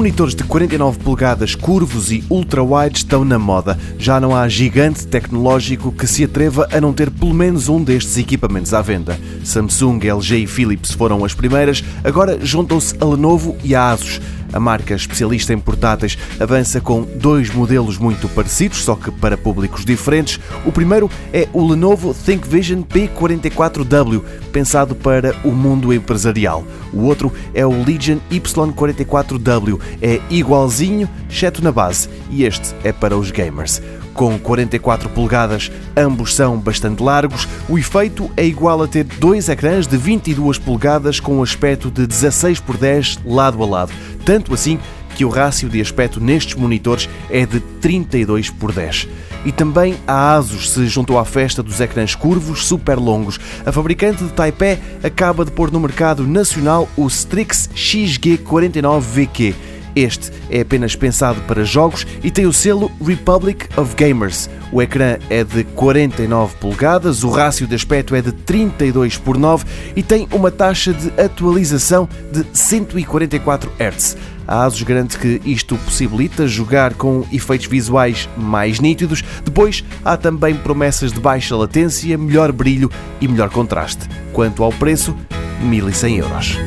monitores de 49 polegadas curvos e ultra-wide estão na moda. Já não há gigante tecnológico que se atreva a não ter pelo menos um destes equipamentos à venda. Samsung, LG e Philips foram as primeiras, agora juntam-se a Lenovo e a Asus. A marca especialista em portáteis avança com dois modelos muito parecidos, só que para públicos diferentes. O primeiro é o Lenovo ThinkVision P44W, pensado para o mundo empresarial. O outro é o Legion Y44W, é igualzinho, exceto na base, e este é para os gamers. Com 44 polegadas, ambos são bastante largos. O efeito é igual a ter dois ecrãs de 22 polegadas com aspecto de 16 por 10 lado a lado. Tanto assim que o rácio de aspecto nestes monitores é de 32 por 10. E também a Asus se juntou à festa dos ecrãs curvos super longos. A fabricante de Taipei acaba de pôr no mercado nacional o Strix XG49VQ este é apenas pensado para jogos e tem o selo Republic of Gamers. O ecrã é de 49 polegadas, o rácio de aspecto é de 32 por 9 e tem uma taxa de atualização de 144 Hz. A ASUS garante que isto possibilita jogar com efeitos visuais mais nítidos. Depois, há também promessas de baixa latência, melhor brilho e melhor contraste. Quanto ao preço, 1100 euros.